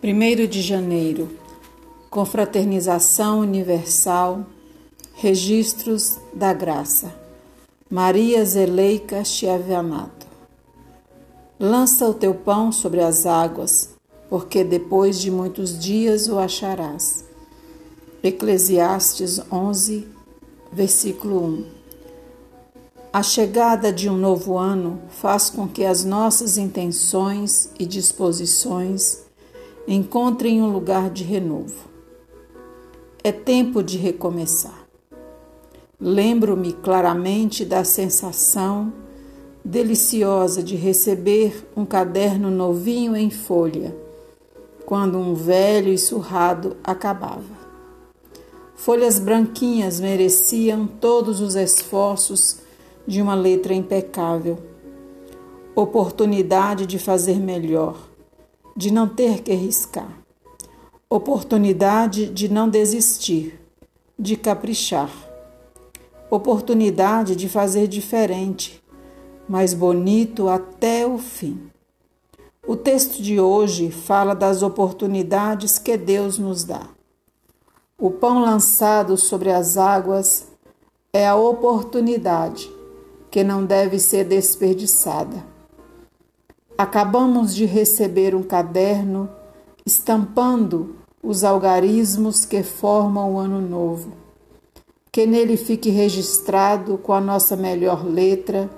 1 de janeiro, Confraternização Universal, Registros da Graça, Maria Zeleica Chiavianato. Lança o teu pão sobre as águas, porque depois de muitos dias o acharás. Eclesiastes 11, versículo 1. A chegada de um novo ano faz com que as nossas intenções e disposições encontrem um lugar de renovo. É tempo de recomeçar. Lembro-me claramente da sensação deliciosa de receber um caderno novinho em folha, quando um velho e surrado acabava. Folhas branquinhas mereciam todos os esforços de uma letra impecável. Oportunidade de fazer melhor de não ter que riscar, oportunidade de não desistir, de caprichar, oportunidade de fazer diferente, mais bonito até o fim. O texto de hoje fala das oportunidades que Deus nos dá. O pão lançado sobre as águas é a oportunidade que não deve ser desperdiçada. Acabamos de receber um caderno estampando os algarismos que formam o ano novo. Que nele fique registrado com a nossa melhor letra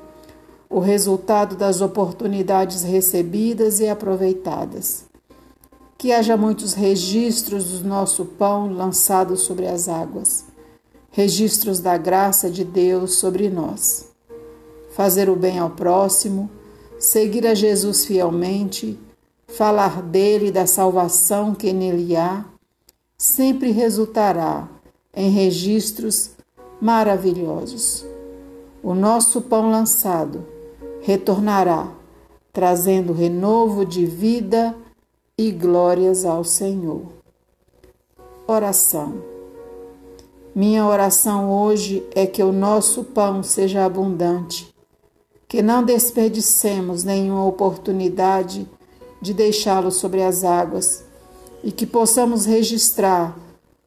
o resultado das oportunidades recebidas e aproveitadas. Que haja muitos registros do nosso pão lançado sobre as águas, registros da graça de Deus sobre nós. Fazer o bem ao próximo seguir a Jesus fielmente, falar dele e da salvação que nele há, sempre resultará em registros maravilhosos. O nosso pão lançado retornará, trazendo renovo de vida e glórias ao Senhor. Oração. Minha oração hoje é que o nosso pão seja abundante que não desperdicemos nenhuma oportunidade de deixá-lo sobre as águas e que possamos registrar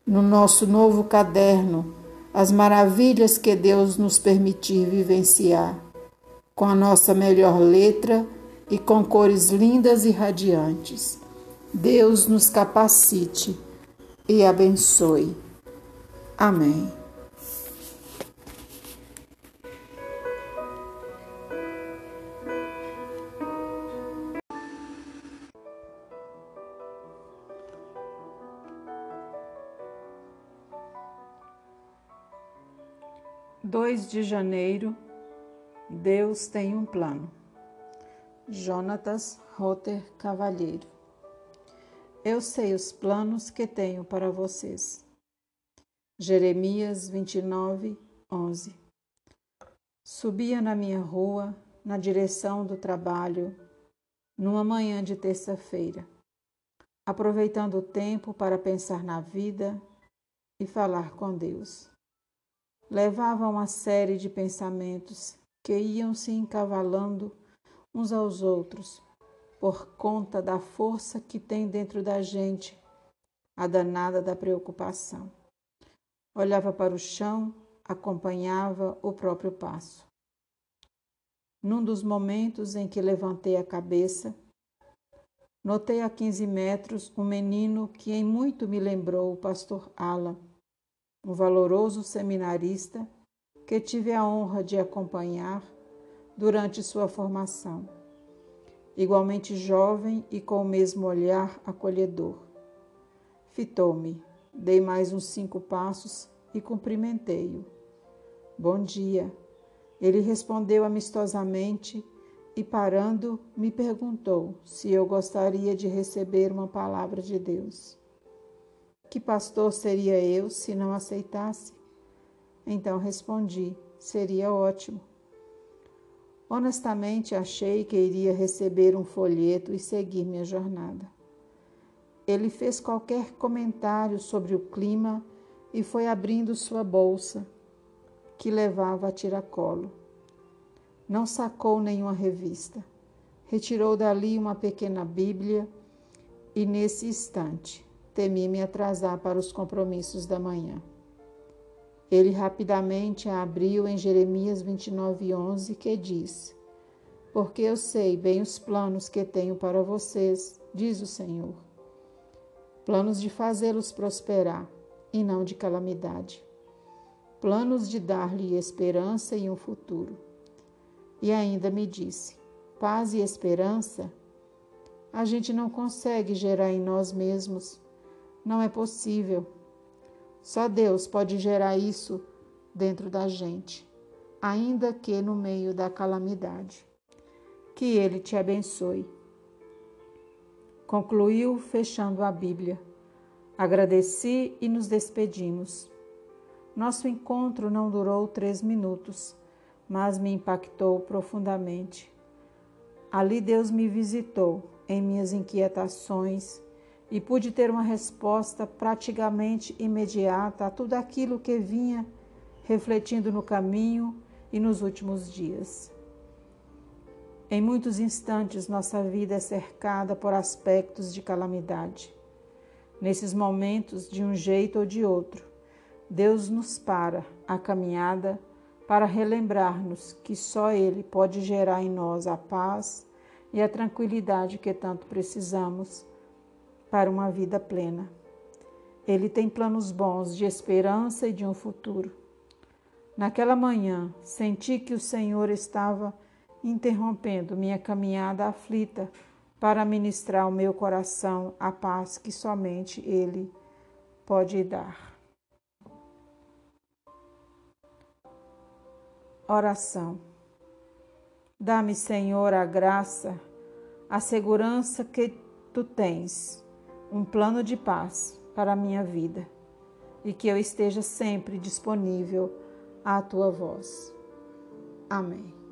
no nosso novo caderno as maravilhas que Deus nos permitir vivenciar, com a nossa melhor letra e com cores lindas e radiantes. Deus nos capacite e abençoe. Amém. 2 de janeiro, Deus tem um plano. Jonatas Rotter Cavalheiro. Eu sei os planos que tenho para vocês. Jeremias 29, 11. Subia na minha rua, na direção do trabalho, numa manhã de terça-feira, aproveitando o tempo para pensar na vida e falar com Deus levava uma série de pensamentos que iam se encavalando uns aos outros por conta da força que tem dentro da gente, a danada da preocupação. Olhava para o chão, acompanhava o próprio passo. Num dos momentos em que levantei a cabeça, notei a 15 metros um menino que em muito me lembrou o pastor Alan um valoroso seminarista que tive a honra de acompanhar durante sua formação. Igualmente jovem e com o mesmo olhar acolhedor. Fitou-me, dei mais uns cinco passos e cumprimentei-o. Bom dia. Ele respondeu amistosamente e, parando, me perguntou se eu gostaria de receber uma palavra de Deus. Que pastor seria eu se não aceitasse? Então respondi: seria ótimo. Honestamente achei que iria receber um folheto e seguir minha jornada. Ele fez qualquer comentário sobre o clima e foi abrindo sua bolsa, que levava a tiracolo. Não sacou nenhuma revista. Retirou dali uma pequena Bíblia e nesse instante temi me atrasar para os compromissos da manhã. Ele rapidamente a abriu em Jeremias 29:11, que diz: Porque eu sei bem os planos que tenho para vocês, diz o Senhor. Planos de fazê-los prosperar e não de calamidade. Planos de dar-lhe esperança e um futuro. E ainda me disse: paz e esperança a gente não consegue gerar em nós mesmos. Não é possível. Só Deus pode gerar isso dentro da gente, ainda que no meio da calamidade. Que Ele te abençoe. Concluiu fechando a Bíblia. Agradeci e nos despedimos. Nosso encontro não durou três minutos, mas me impactou profundamente. Ali Deus me visitou em minhas inquietações e pude ter uma resposta praticamente imediata a tudo aquilo que vinha refletindo no caminho e nos últimos dias. Em muitos instantes, nossa vida é cercada por aspectos de calamidade. Nesses momentos, de um jeito ou de outro, Deus nos para a caminhada para relembrar-nos que só Ele pode gerar em nós a paz e a tranquilidade que tanto precisamos para uma vida plena. Ele tem planos bons de esperança e de um futuro. Naquela manhã, senti que o Senhor estava interrompendo minha caminhada aflita para ministrar ao meu coração a paz que somente Ele pode dar. Oração. Dá-me, Senhor, a graça, a segurança que tu tens, um plano de paz para a minha vida e que eu esteja sempre disponível à tua voz. Amém.